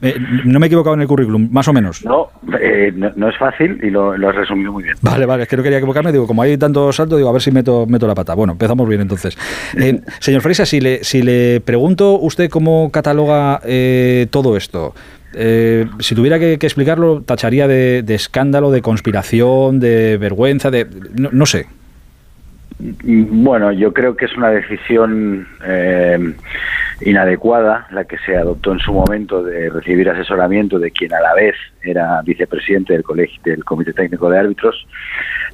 Eh, no me he equivocado en el currículum, más o menos. No, eh, no, es fácil y lo, has resumido muy bien. Vale, vale, es que no quería equivocarme. Digo, como hay tanto salto, digo, a ver si meto, meto la pata. Bueno, empezamos bien entonces. Eh, señor Freisa, si le, si le pregunto usted cómo cataloga todo esto, si tuviera que, explicarlo, tacharía de, escándalo, de conspiración, de vergüenza, de no sé. Bueno, yo creo que es una decisión eh, inadecuada la que se adoptó en su momento de recibir asesoramiento de quien a la vez era vicepresidente del colegio del Comité Técnico de Árbitros,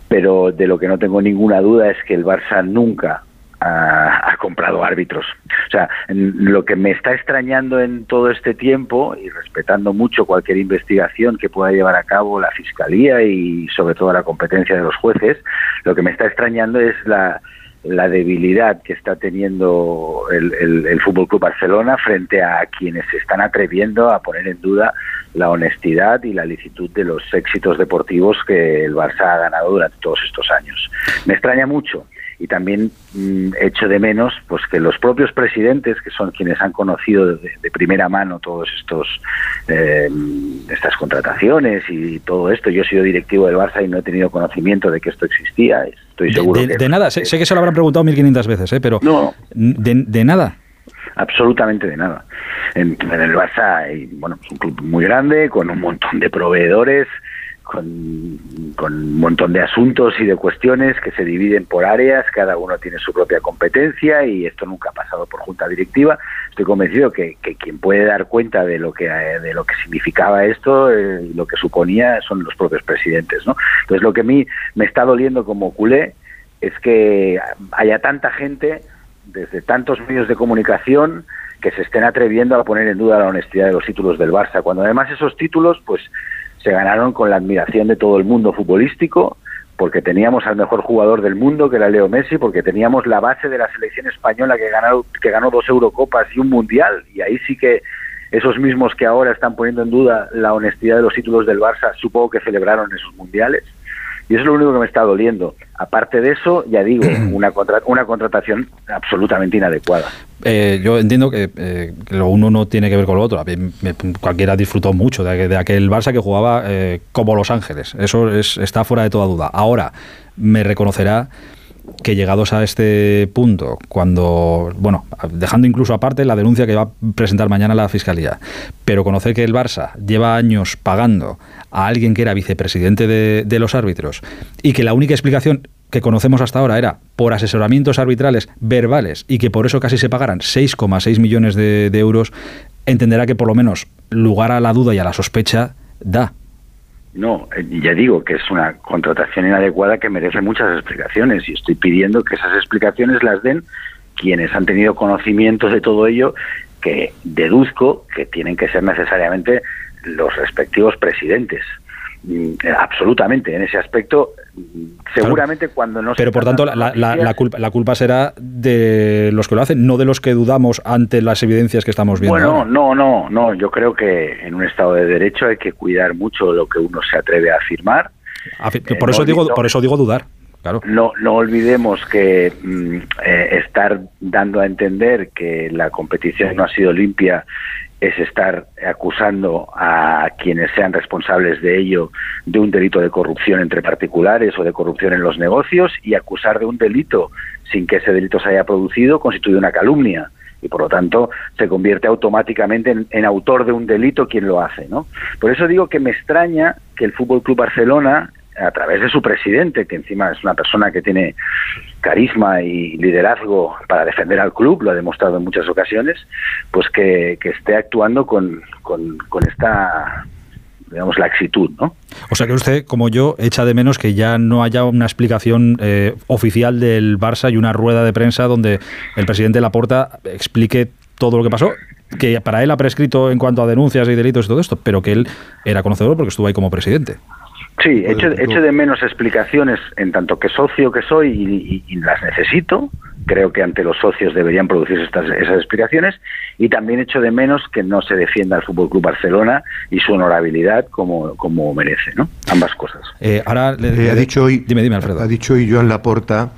pero de lo que no tengo ninguna duda es que el Barça nunca ha, comprado árbitros. O sea, lo que me está extrañando en todo este tiempo, y respetando mucho cualquier investigación que pueda llevar a cabo la Fiscalía y sobre todo la competencia de los jueces, lo que me está extrañando es la, debilidad que está teniendo el, el, el Fútbol Club Barcelona frente a quienes se están atreviendo a poner en duda la honestidad y la licitud de los éxitos deportivos que el Barça ha ganado durante todos estos años. Me extraña mucho y también mm, echo de menos pues que los propios presidentes que son quienes han conocido de, primera mano todos estos eh, estas contrataciones y todo esto yo he sido directivo del Barça y no he tenido conocimiento de que esto existía estoy seguro de, de, nada sé, que se lo habrán preguntado 1500 veces ¿eh? pero no. de, nada. Absolutamente de nada. En, en el Barça hay, bueno es un club muy grande con un montón de proveedores con, con, un montón de asuntos y de cuestiones que se dividen por áreas, cada uno tiene su propia competencia y esto nunca ha pasado por junta directiva. Estoy convencido que, que quien puede dar cuenta de lo que de lo que significaba esto eh, y lo que suponía son los propios presidentes, ¿no? Entonces lo que a mí me está doliendo como culé es que haya tanta gente desde tantos medios de comunicación que se estén atreviendo a poner en duda la honestidad de los títulos del Barça, cuando además esos títulos pues se ganaron con la admiración de todo el mundo futbolístico, porque teníamos al mejor jugador del mundo, que era Leo Messi, porque teníamos la base de la selección española que ganó, que ganó dos Eurocopas y un Mundial, y ahí sí que esos mismos que ahora están poniendo en duda la honestidad de los títulos del Barça, supongo que celebraron esos Mundiales. Y eso es lo único que me está doliendo. Aparte de eso, ya digo, una, una contratación absolutamente inadecuada. Eh, yo entiendo que, eh, lo uno no tiene que ver con lo otro. cualquiera disfrutó mucho de, aquel Barça que jugaba eh, como Los Ángeles. Eso está fuera de toda duda. Ahora, me reconocerá que llegados a este punto, cuando, bueno, dejando incluso aparte la denuncia que va a presentar mañana la Fiscalía, pero conocer que el Barça lleva años pagando a alguien que era vicepresidente de, los árbitros y que la única explicación que conocemos hasta ahora era por asesoramientos arbitrales verbales y que por eso casi se pagaran 6,6 millones de, de euros, entenderá que por lo menos lugar a la duda y a la sospecha da. No, eh, ya digo que es una contratación inadecuada que merece muchas explicaciones y estoy pidiendo que esas explicaciones las den quienes han tenido conocimientos de todo ello, que deduzco que tienen que ser necesariamente los respectivos presidentes. Mm, absolutamente, en ese aspecto, mm, seguramente cuando no Pero por tanto, la, la, culpa, la culpa será de los que lo hacen, no de los que dudamos ante las evidencias que estamos viendo. Bueno, no, no, no. Yo creo que en un Estado de Derecho hay que cuidar mucho lo que uno se atreve a afirmar. por, eso digo, por eso digo dudar. No, no olvidemos que mm, eh, estar dando a entender que la competición no ha sido limpia es estar acusando a quienes sean responsables de ello de un delito de corrupción entre particulares o de corrupción en los negocios y acusar de un delito sin que ese delito se haya producido constituye una calumnia y por lo tanto se convierte automáticamente en, autor de un delito quien lo hace, ¿no? Por eso digo que me extraña que el Fútbol Club Barcelona a través de su presidente, que encima es una persona que tiene carisma y liderazgo para defender al club, lo ha demostrado en muchas ocasiones, pues que, esté actuando con, con, esta digamos, la ¿no? O sea que usted, como yo, echa de menos que ya no haya una explicación eh, oficial del Barça y una rueda de prensa donde el presidente Laporta explique todo lo que pasó, que para él ha prescrito en cuanto a denuncias y delitos y todo esto, pero que él era conocedor porque estuvo ahí como presidente. Sí, echo, de menos explicaciones en tanto que socio que soy y, las necesito. Creo que ante los socios deberían producirse estas, esas explicaciones y también echo de menos que no se defienda el Fútbol Club Barcelona y su honorabilidad como, como merece, ¿no? Ambas cosas. Eh, ahora le, eh, ha dicho hoy, dime, dime, Alfredo. Ha dicho hoy Joan Laporta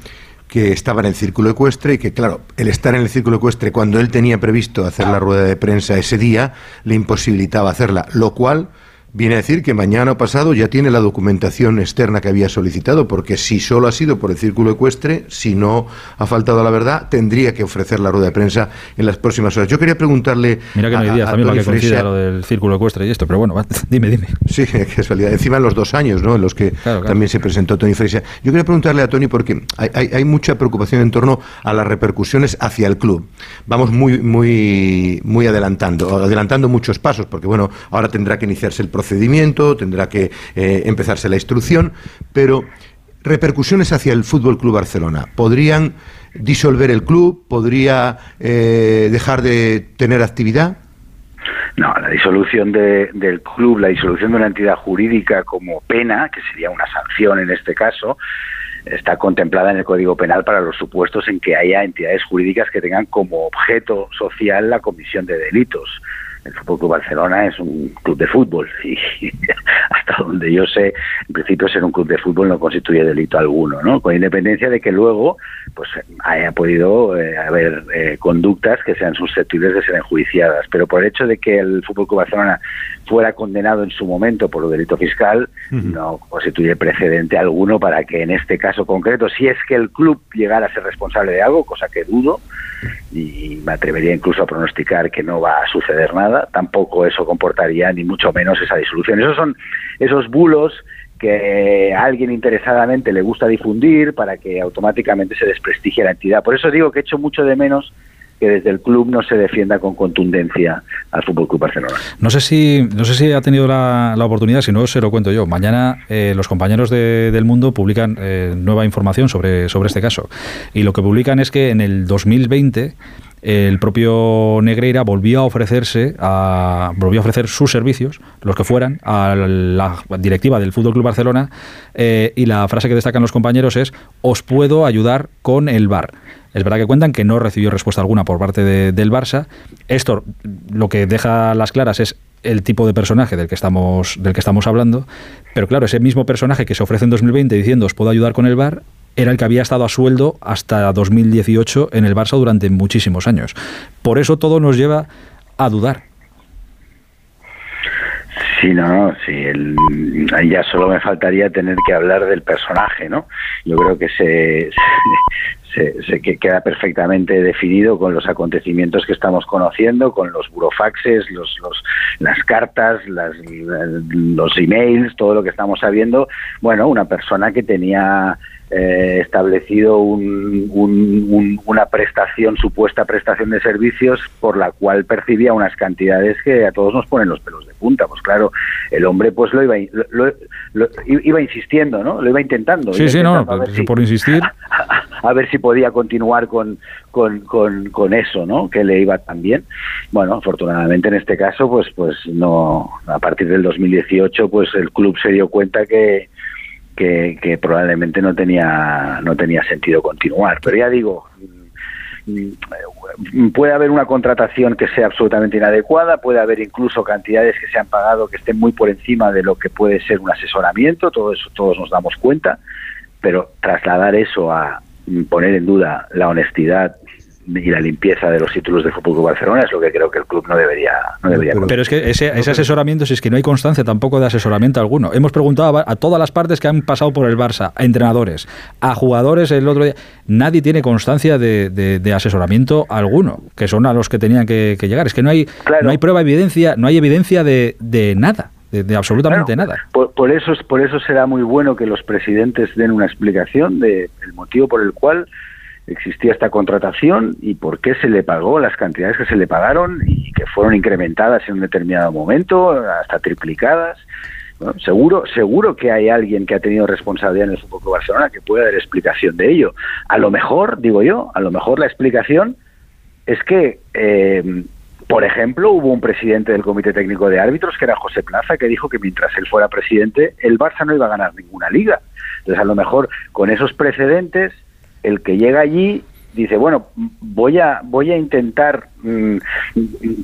que estaba en el círculo ecuestre y que, claro, el estar en el círculo ecuestre cuando él tenía previsto hacer la rueda de prensa ese día, le imposibilitaba hacerla, lo cual viene a decir que mañana o pasado ya tiene la documentación externa que había solicitado, porque si solo ha sido por el círculo ecuestre, si no ha faltado la verdad, tendría que ofrecer la rueda de prensa en las próximas horas. Yo quería preguntarle. Mira que hay días también para que coincida lo del círculo ecuestre y esto, pero bueno, dime, dime. Sí, qué casualidad. Encima en los dos años, ¿no? En los que también se presentó Tony Fresia. Yo quería preguntarle a Tony porque hay, hay, mucha preocupación en torno a las repercusiones hacia el club. Vamos muy, muy, muy adelantando, adelantando muchos pasos, porque bueno, ahora tendrá que iniciarse el proceso procedimiento, tendrá que eh, empezarse la instrucción, pero repercusiones hacia el Fútbol Club Barcelona. ¿Podrían disolver el club? ¿Podría eh, dejar de tener actividad? No, la disolución del club, la disolución de una entidad jurídica como pena, que sería una sanción en este caso, está contemplada en el Código Penal para los supuestos en que haya entidades jurídicas que tengan como objeto social la comisión de delitos el Fútbol Club Barcelona es un club de fútbol y hasta donde yo sé, en principio ser un club de fútbol no constituye delito alguno, ¿no? Con independencia de que luego pues haya podido eh, haber eh, conductas que sean susceptibles de ser enjuiciadas, pero por el hecho de que el Fútbol Club Barcelona fuera condenado en su momento por un delito fiscal, no constituye precedente alguno para que en este caso concreto, si es que el club llegara a ser responsable de algo, cosa que dudo, y me atrevería incluso a pronosticar que no va a suceder nada, tampoco eso comportaría ni mucho menos esa disolución. Esos son esos bulos que a alguien interesadamente le gusta difundir para que automáticamente se desprestigie la entidad. Por eso digo que echo mucho de menos que desde el club no se defienda con contundencia al Fútbol Club Barcelona. No sé si no sé si ha tenido la, oportunidad, si no se lo cuento yo. Mañana eh, los compañeros de, del Mundo publican eh, nueva información sobre sobre este caso y lo que publican es que en el 2020 el propio Negreira volvió a ofrecerse a, volvió a ofrecer sus servicios, los que fueran, a la directiva del Fútbol Club Barcelona eh, y la frase que destacan los compañeros es os puedo ayudar con el bar. Es verdad que cuentan que no recibió respuesta alguna por parte del Barça. Esto lo que deja las claras es el tipo de personaje del que estamos del que estamos hablando, pero claro, ese mismo personaje que se ofrece en 2020 diciendo os puedo ayudar con el bar era el que había estado a sueldo hasta 2018 en el Barça durante muchísimos años. Por eso todo nos lleva a dudar. Sí, no, no, sí, ya solo me faltaría tener que hablar del personaje, ¿no? Yo creo que se, se, queda perfectamente definido con los acontecimientos que estamos conociendo, con los burofaxes, los, los, las cartas, las, los emails, todo lo que estamos sabiendo. Bueno, una persona que tenía eh, establecido una prestación, supuesta prestación de servicios por la cual percibía unas cantidades que a todos nos ponen los pelos de punta. Pues claro, el hombre pues lo iba, lo, iba insistiendo, ¿no? Lo iba intentando. Sí, sí, no, por insistir. A, ver si podía continuar con, con, con, eso, ¿no? Que le iba tan bien. Bueno, afortunadamente en este caso, pues, pues no, a partir del 2018, pues el club se dio cuenta que, que, probablemente no tenía, no tenía sentido continuar. Pero ya digo, mm, puede haber una contratación que sea absolutamente inadecuada, puede haber incluso cantidades que se han pagado que estén muy por encima de lo que puede ser un asesoramiento, todo eso todos nos damos cuenta, pero trasladar eso a poner en duda la honestidad y la limpieza de los títulos de Fútbol Barcelona es lo que creo que el club no debería no debería pero, es que ese, asesoramiento si es que no hay constancia tampoco de asesoramiento alguno. Hemos preguntado a, todas las partes que han pasado por el Barça a entrenadores a jugadores el otro día nadie tiene constancia de, asesoramiento alguno que son a los que tenían que, llegar. Es que no hay no hay prueba evidencia no hay evidencia de, nada de, absolutamente nada. Por, eso por eso será muy bueno que los presidentes den una explicación del motivo por el cual existía esta contratación y por qué se le pagó las cantidades que se le pagaron y que fueron incrementadas en un determinado momento, hasta triplicadas. seguro, seguro que hay alguien que ha tenido responsabilidad en el Fútbol Barcelona que pueda dar explicación de ello. A lo mejor, digo yo, a lo mejor la explicación es que, eh, por ejemplo, hubo un presidente del Comité Técnico de Árbitros, que era José Plaza, que dijo que mientras él fuera presidente, el Barça no iba a ganar ninguna liga. Entonces, a lo mejor con esos precedentes el que llega allí dice, bueno, voy a, voy a intentar mm,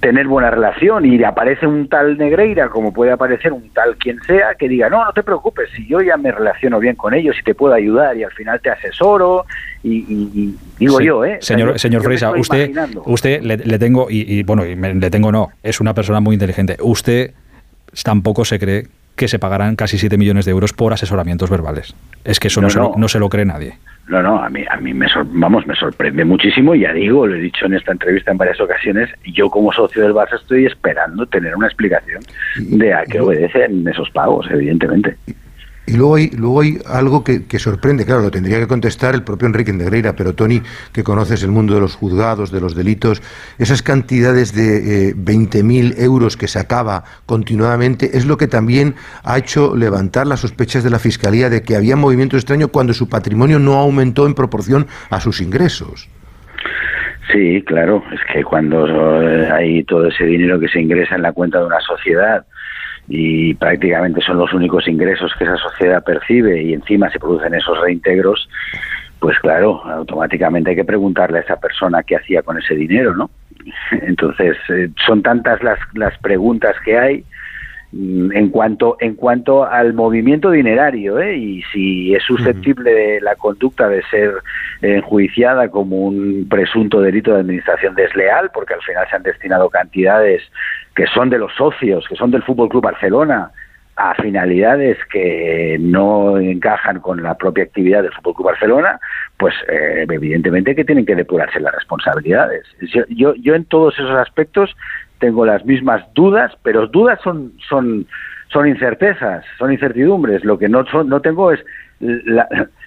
tener buena relación y aparece un tal Negreira, como puede aparecer un tal quien sea, que diga, no, no te preocupes, si yo ya me relaciono bien con ellos y te puedo ayudar y al final te asesoro y, digo yo, ¿eh? Señor, señor Freisa, usted, usted le, tengo, y, bueno, le tengo no, es una persona muy inteligente. Usted tampoco se cree que se pagarán casi 7 millones de euros por asesoramientos verbales. Es que eso no, se, Lo, no se lo cree nadie. No, no, a mí, a mí me, vamos, me sorprende muchísimo, ya digo, lo he dicho en esta entrevista en varias ocasiones, yo como socio del Barça estoy esperando tener una explicación de a qué obedecen esos pagos, evidentemente. Y luego hay, luego hay algo que, sorprende, claro, lo tendría que contestar el propio Enrique Negreira, pero Tony, que conoces el mundo de los juzgados, de los delitos, esas cantidades de eh, 20.000 euros que sacaba continuadamente es lo que también ha hecho levantar las sospechas de la Fiscalía de que había movimiento extraño cuando su patrimonio no aumentó en proporción a sus ingresos. Sí, claro, es que cuando eh, hay todo ese dinero que se ingresa en la cuenta de una sociedad, y prácticamente son los únicos ingresos que esa sociedad percibe y encima se producen esos reintegros, pues claro, automáticamente hay que preguntarle a esa persona qué hacía con ese dinero, ¿no? Entonces, eh, son tantas las, las preguntas que hay mm, en cuanto en cuanto al movimiento dinerario ¿eh? y si es susceptible de la conducta de ser enjuiciada como un presunto delito de administración desleal porque al final se han destinado cantidades que son de los socios, que son del Fútbol Club Barcelona, a finalidades que no encajan con la propia actividad del Fútbol Club Barcelona, pues eh, evidentemente que tienen que depurarse las responsabilidades. Yo, yo, en todos esos aspectos tengo las mismas dudas, pero dudas son son son incertezas, son incertidumbres. Lo que no no tengo es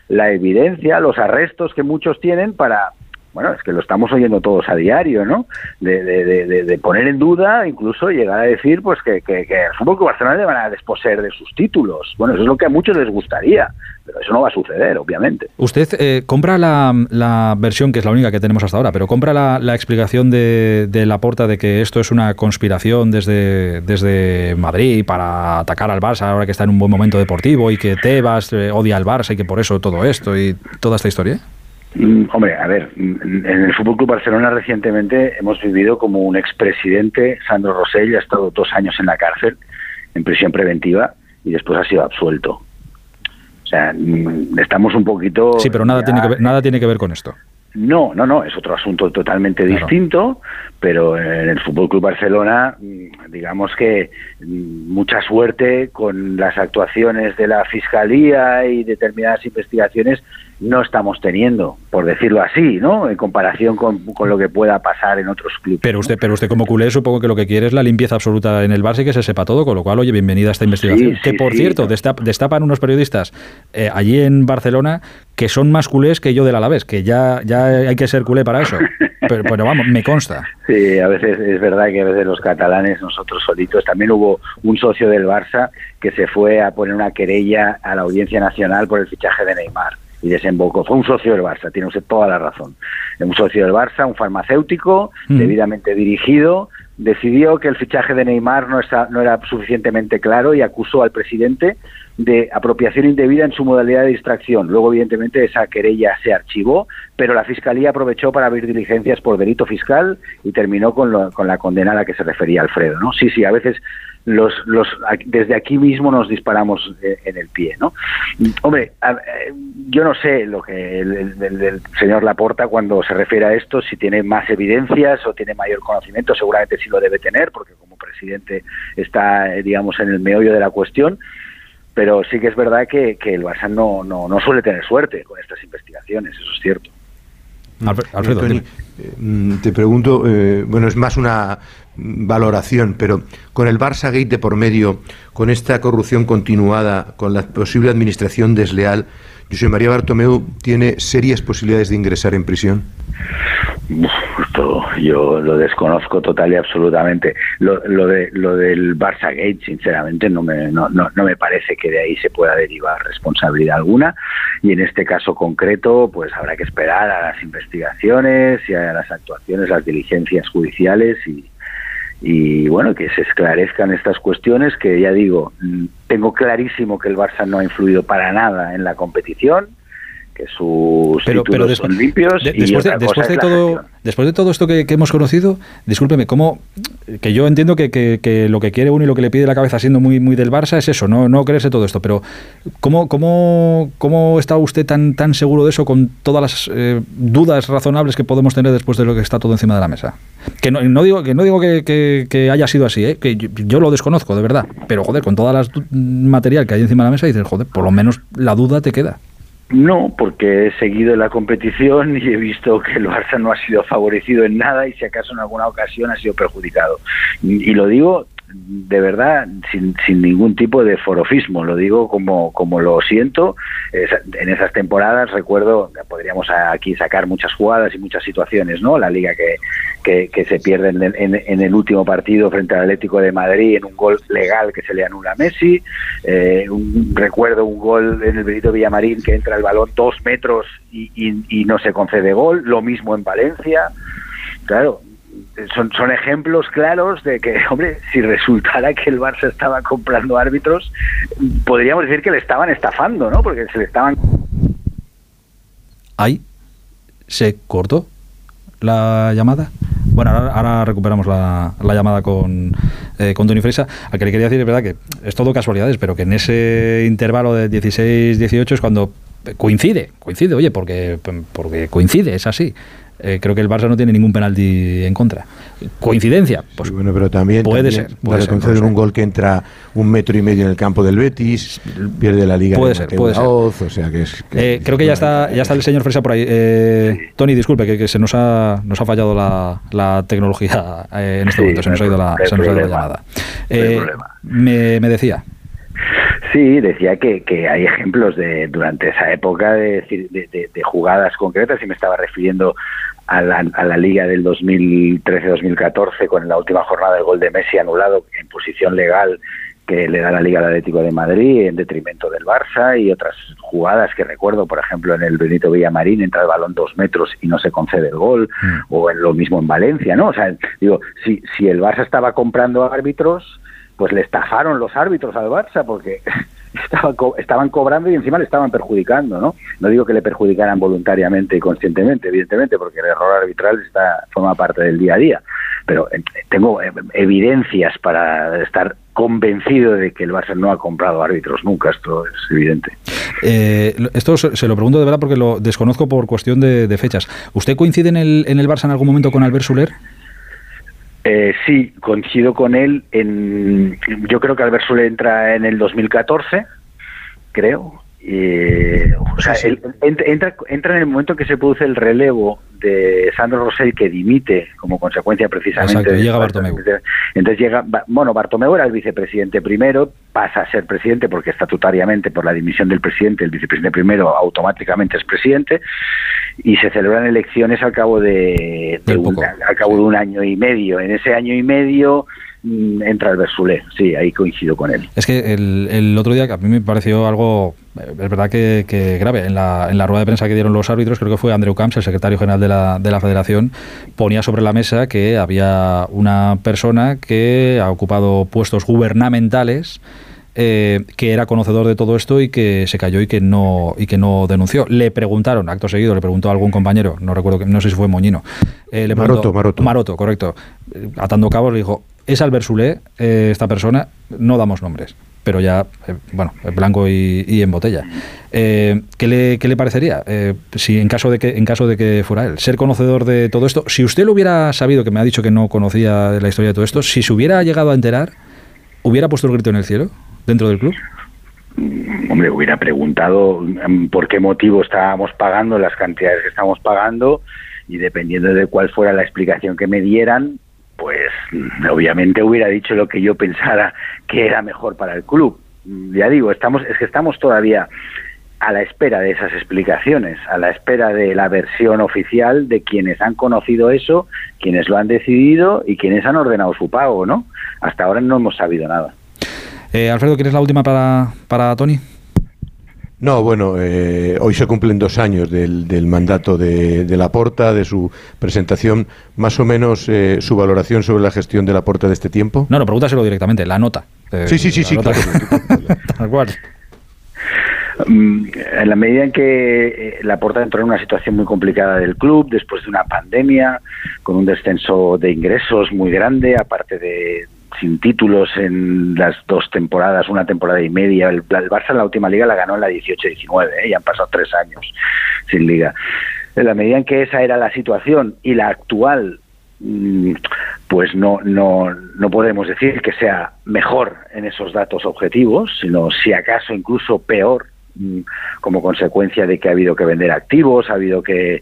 la evidencia, los arrestos que muchos tienen para bueno, es que lo estamos oyendo todos a diario, ¿no? De, de, de, poner en duda, incluso llegar a decir, pues que, que, que Barcelona le van a desposer de sus títulos. Bueno, eso es lo que a muchos les gustaría, pero eso no va a suceder, obviamente. Usted eh, compra la, la, versión, que es la única que tenemos hasta ahora, pero compra la, la explicación de, de Laporta de que esto es una conspiración desde, desde Madrid para atacar al Barça ahora que está en un buen momento deportivo y que Tebas eh, odia al Barça y que por eso todo esto y toda esta historia. Mm, hombre, a ver, mm, en el Fútbol Club Barcelona recientemente hemos vivido como un expresidente, Sandro Rosell, ha estado dos años en la cárcel, en prisión preventiva, y después ha sido absuelto. O sea, mm, estamos un poquito. Sí, pero nada, tiene, que ver, nada tiene que ver con esto. No, no, no, es otro asunto totalmente distinto, pero en el Fútbol Club Barcelona, digamos que mucha suerte con las actuaciones de la Fiscalía y determinadas investigaciones no estamos teniendo, por decirlo así, ¿no? En comparación con, lo que pueda pasar en otros clubes. Pero usted, pero usted como culé supongo que lo que quiere es la limpieza absoluta en el Barça y que se sepa todo, con lo cual, oye, bienvenida a esta investigación. que por cierto, destapan unos periodistas eh, allí en Barcelona que son más culés que yo del Alavés, que ya, ya hay que ser culé para eso. Pero, pero, vamos, me consta. Sí, a veces es verdad que a veces los catalanes, nosotros solitos, también hubo un socio del Barça que se fue a poner una querella a la Audiencia Nacional por el fichaje de Neymar y desembocó. Fue un socio del Barça, tiene usted toda la razón. Un socio del Barça, un farmacéutico, mm. debidamente dirigido, decidió que el fichaje de Neymar no, está, no era suficientemente claro y acusó al presidente de apropiación indebida en su modalidad de distracción. Luego, evidentemente, esa querella se archivó, pero la Fiscalía aprovechó para abrir diligencias por delito fiscal y terminó con, con la condena a la que se refería Alfredo. ¿no? Sí, sí, a veces los, los, desde aquí mismo nos disparamos eh, en el pie, ¿no? Hombre, eh, yo no sé lo que el, señor Laporta cuando se refiere a esto, si tiene más evidencias o tiene mayor conocimiento, seguramente sí lo debe tener, porque como presidente está, eh, digamos, en el meollo de la cuestión, pero sí que es verdad que, que el Barça no, no, no suele tener suerte con estas investigaciones, eso es cierto. Alfredo, mm, te pregunto, bueno, es más una valoración, pero con el Barça Gate de por medio, con esta corrupción continuada, con la posible administración desleal, José María Bartomeu tiene serias posibilidades de ingresar en prisión. Esto yo lo desconozco total y absolutamente. Lo, de, lo del Barça Gate, sinceramente, no me, no, no, no me parece que de ahí se pueda derivar responsabilidad alguna. Y en este caso concreto, pues habrá que esperar a las investigaciones y a las actuaciones, las diligencias judiciales y, y bueno, que se esclarezcan estas cuestiones que ya digo, tengo clarísimo que el Barça no ha influido para nada en la competición, que sus pero, títulos son limpios y después, de, después de todo después de todo esto que, hemos conocido discúlpeme cómo que yo entiendo que, que, lo que quiere uno y lo que le pide la cabeza siendo muy muy del Barça es eso no no creerse todo esto pero cómo cómo cómo está usted tan tan seguro de eso con todas las eh, dudas razonables que podemos tener después de lo que está todo encima de la mesa que no, no digo que no digo que, haya sido así ¿eh? que yo, lo desconozco de verdad pero joder con todas las material que hay encima de la mesa dices joder por lo menos la duda te queda no, porque he seguido la competición y he visto que el Barça no ha sido favorecido en nada y si acaso en alguna ocasión ha sido perjudicado. Y, lo digo de verdad sin, sin ningún tipo de forofismo, lo digo como, como lo siento. en esas temporadas recuerdo, podríamos aquí sacar muchas jugadas y muchas situaciones, ¿no? La liga que, que, se pierde en, el último partido frente al Atlético de Madrid en un gol legal que se le anula a Messi. Eh, recuerdo un gol en el Benito Villamarín que entra el balón dos metros y, y no se concede gol. Lo mismo en Valencia. Claro, son, son ejemplos claros de que, hombre, si resultara que el Barça estaba comprando árbitros, podríamos decir que le estaban estafando, ¿no? Porque se le estaban... Ahí se cortó la llamada. Bueno, ahora, recuperamos la, llamada con, eh, con Tony Freisa. Al que le quería decir es verdad que es todo casualidades, pero que en ese intervalo de 16-18 es cuando coincide, coincide, oye, porque, porque coincide, es así. Eh, creo que el Barça no tiene ningún penalti en contra. ¿Coincidencia? Pues bueno, pero también puede ser. Puede ser, un gol que entra un metro y medio en el campo del Betis, pierde la liga. Puede ser, puede ser. O sea que es, eh, creo que ya está, ya está el señor Fresa por ahí. Eh, Tony, disculpe, que, se nos ha, nos ha fallado la, tecnología en este momento, se nos ha ido la, se nos ha ido la llamada. me, me decía. Sí, decía que, que, hay ejemplos de durante esa época de, de, de, jugadas concretas y me estaba refiriendo a la, a la liga del 2013-2014 con la última jornada del gol de Messi anulado en posición legal que le da la Liga Atlético de Madrid en detrimento del Barça y otras jugadas que recuerdo, por ejemplo, en el Benito Villamarín entra el balón dos metros y no se concede el gol, mm. o en lo mismo en Valencia, ¿no? O sea, digo, si, si el Barça estaba comprando árbitros, pues le estafaron los árbitros al Barça porque estaban cobrando y encima le estaban perjudicando, ¿no? No digo que le perjudicaran voluntariamente y conscientemente, evidentemente, porque el error arbitral está forma parte del día a día, pero eh, tengo eh, evidencias para estar convencido de que el Barça no ha comprado árbitros nunca, esto es evidente. Eh, esto se lo pregunto de verdad porque lo desconozco por cuestión de, fechas. ¿Usted coincide en el, en el Barça en algún momento con Albert Suler? Eh, sí, coincido con él. En, yo creo que Albert Sule entra en el 2014, creo. O sea, entra, entra en el momento en que se produce el relevo de Sandro Rosell que dimite como consecuencia precisamente. Exacto, llega Bartomeu. Entonces llega, bueno, Bartomeu era el vicepresidente primero, pasa a ser presidente porque estatutariamente por la dimisión del presidente, el vicepresidente primero automáticamente es presidente y se celebran elecciones al cabo de, un, al cabo de un año y medio. En ese año y medio entra el Bersulé, sí, ahí coincido con él. Es que el, el otro día, que a mí me pareció algo, eh, es verdad que, grave, en la, en la rueda de prensa que dieron los árbitros, creo que fue Andreu Camps, el secretario general de la, de la federación, ponía sobre la mesa que había una persona que ha ocupado puestos gubernamentales eh, que era conocedor de todo esto y que se cayó y que no y que no denunció. Le preguntaron, acto seguido, le preguntó a algún compañero, no recuerdo, no sé si fue Moñino. Eh, le Maroto, Maroto. Maroto, correcto. Eh, atando cabos le dijo, es Albert Sulé, esta persona, no damos nombres pero ya, bueno, blanco y, en botella. ¿qué, le, ¿qué, le, parecería si en caso, de que, en caso de que fuera él? Ser conocedor de todo esto, si usted lo hubiera sabido, que me ha dicho que no conocía la historia de todo esto, si se hubiera llegado a enterar, ¿hubiera puesto el grito en el cielo? dentro del club? Mm, hombre, hubiera preguntado mm, por qué motivo estábamos pagando las cantidades que estamos pagando y dependiendo de cuál fuera la explicación que me dieran, pues obviamente hubiera dicho lo que yo pensara que era mejor para el club. Ya digo, estamos es que estamos todavía a la espera de esas explicaciones, a la espera de la versión oficial de quienes han conocido eso, quienes lo han decidido y quienes han ordenado su pago, ¿no? Hasta ahora no hemos sabido nada. Eh, Alfredo, ¿quieres la última para, para Tony? No, bueno, eh, hoy se cumplen dos años del, del mandato de, de Laporta, de su presentación. Más o menos eh, su valoración sobre la gestión de Laporta de este tiempo. No, no, pregúntaselo directamente, la nota. sí, sí, sí, sí, claro. Mm, en la medida en que eh, la Porta entró en una situación muy complicada del club, después de una pandemia, con un descenso de ingresos muy grande, aparte de sin títulos en las dos temporadas, una temporada y media. El, Barça en la última liga la ganó en la 18-19, ¿eh? y han pasado tres años sin liga. En la medida en que esa era la situación y la actual mm, pues no, no, no podemos decir que sea mejor en esos datos objetivos, sino si acaso incluso peor como consecuencia de que ha habido que vender activos, ha habido que,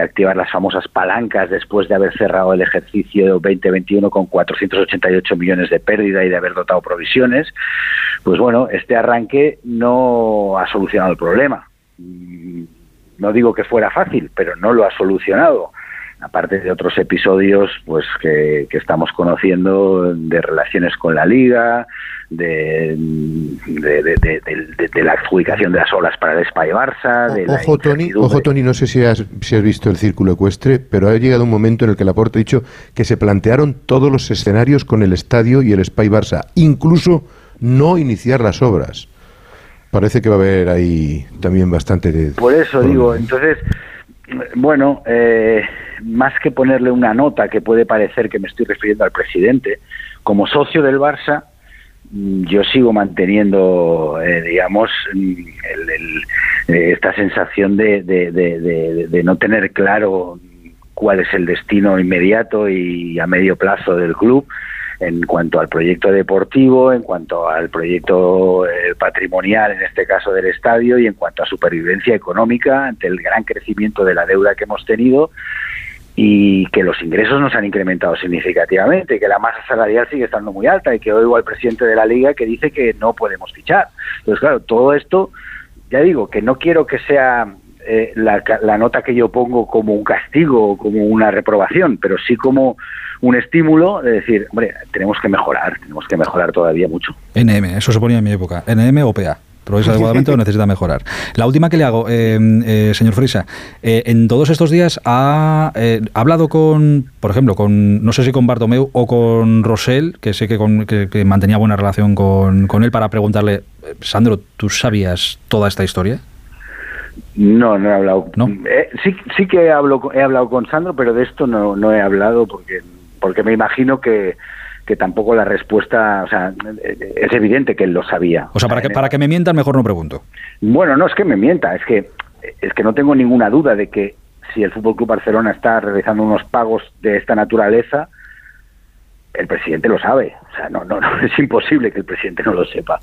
activar las famosas palancas después de haber cerrado el ejercicio 2021 con 488 millones de pérdida y de haber dotado provisiones, pues bueno, este arranque no ha solucionado el problema. Mm, no digo que fuera fácil, pero no lo ha solucionado aparte de otros episodios pues que, estamos conociendo de relaciones con la liga, de, de, la adjudicación de las olas para el Spa Barça. De ojo, Tony, ojo, Tony, no sé si has, si has visto el círculo ecuestre, pero ha llegado un momento en el que Laporte ha dicho que se plantearon todos los escenarios con el estadio y el Spa Barça, incluso no iniciar las obras. Parece que va a haber ahí también bastante de... Por eso digo, entonces, bueno, eh, más que ponerle una nota que puede parecer que me estoy refiriendo al presidente, como socio del Barça, mm, yo sigo manteniendo, eh, digamos, mm, eh, esta sensación de, de, no tener claro cuál es el destino inmediato y a medio plazo del club en cuanto al proyecto deportivo, en cuanto al proyecto eh, patrimonial, en este caso del estadio, y en cuanto a supervivencia económica ante el gran crecimiento de la deuda que hemos tenido y que los ingresos no se han incrementado significativamente, que la masa salarial sigue estando muy alta y que oigo al presidente de la liga que dice que no podemos fichar. Entonces, claro, todo esto, ya digo, que no quiero que sea eh, la, la, nota que yo pongo como un castigo o como una reprobación, pero sí como un estímulo de decir, hombre, tenemos que mejorar, tenemos que mejorar todavía mucho. NM, eso se ponía en mi época, NM o PA progresa adecuadamente o necesita mejorar. La última que le hago, eh, eh, señor Frisa, eh, en todos estos días ha, hablado con, por ejemplo, con, no sé si con Bartomeu o con Rosell, que sé que, que, mantenía buena relación con, con él, para preguntarle, Sandro, ¿tú sabías toda esta historia? No, no he hablado. ¿No? sí, sí que he hablado, he hablado con Sandro, pero de esto no, no he hablado porque, porque me imagino que, que tampoco la respuesta, o sea, es evidente que él lo sabía. O sea, para que, para que me mientan, mejor no pregunto. Bueno, no es que me mienta, es que, es que no tengo ninguna duda de que si el Fútbol Club Barcelona está realizando unos pagos de esta naturaleza, el presidente lo sabe. O sea, no, no, no, es imposible que el presidente no lo sepa.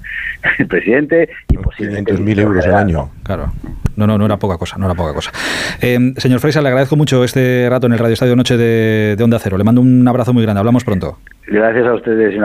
El presidente, imposible. 500.000 euros al año. Claro. No, no, no era poca cosa, no era poca cosa. Eh, señor Freisa, le agradezco mucho este rato en el Radio Estadio Noche de, de Onda Cero. Le mando un abrazo muy grande. Hablamos pronto. Gracias a ustedes.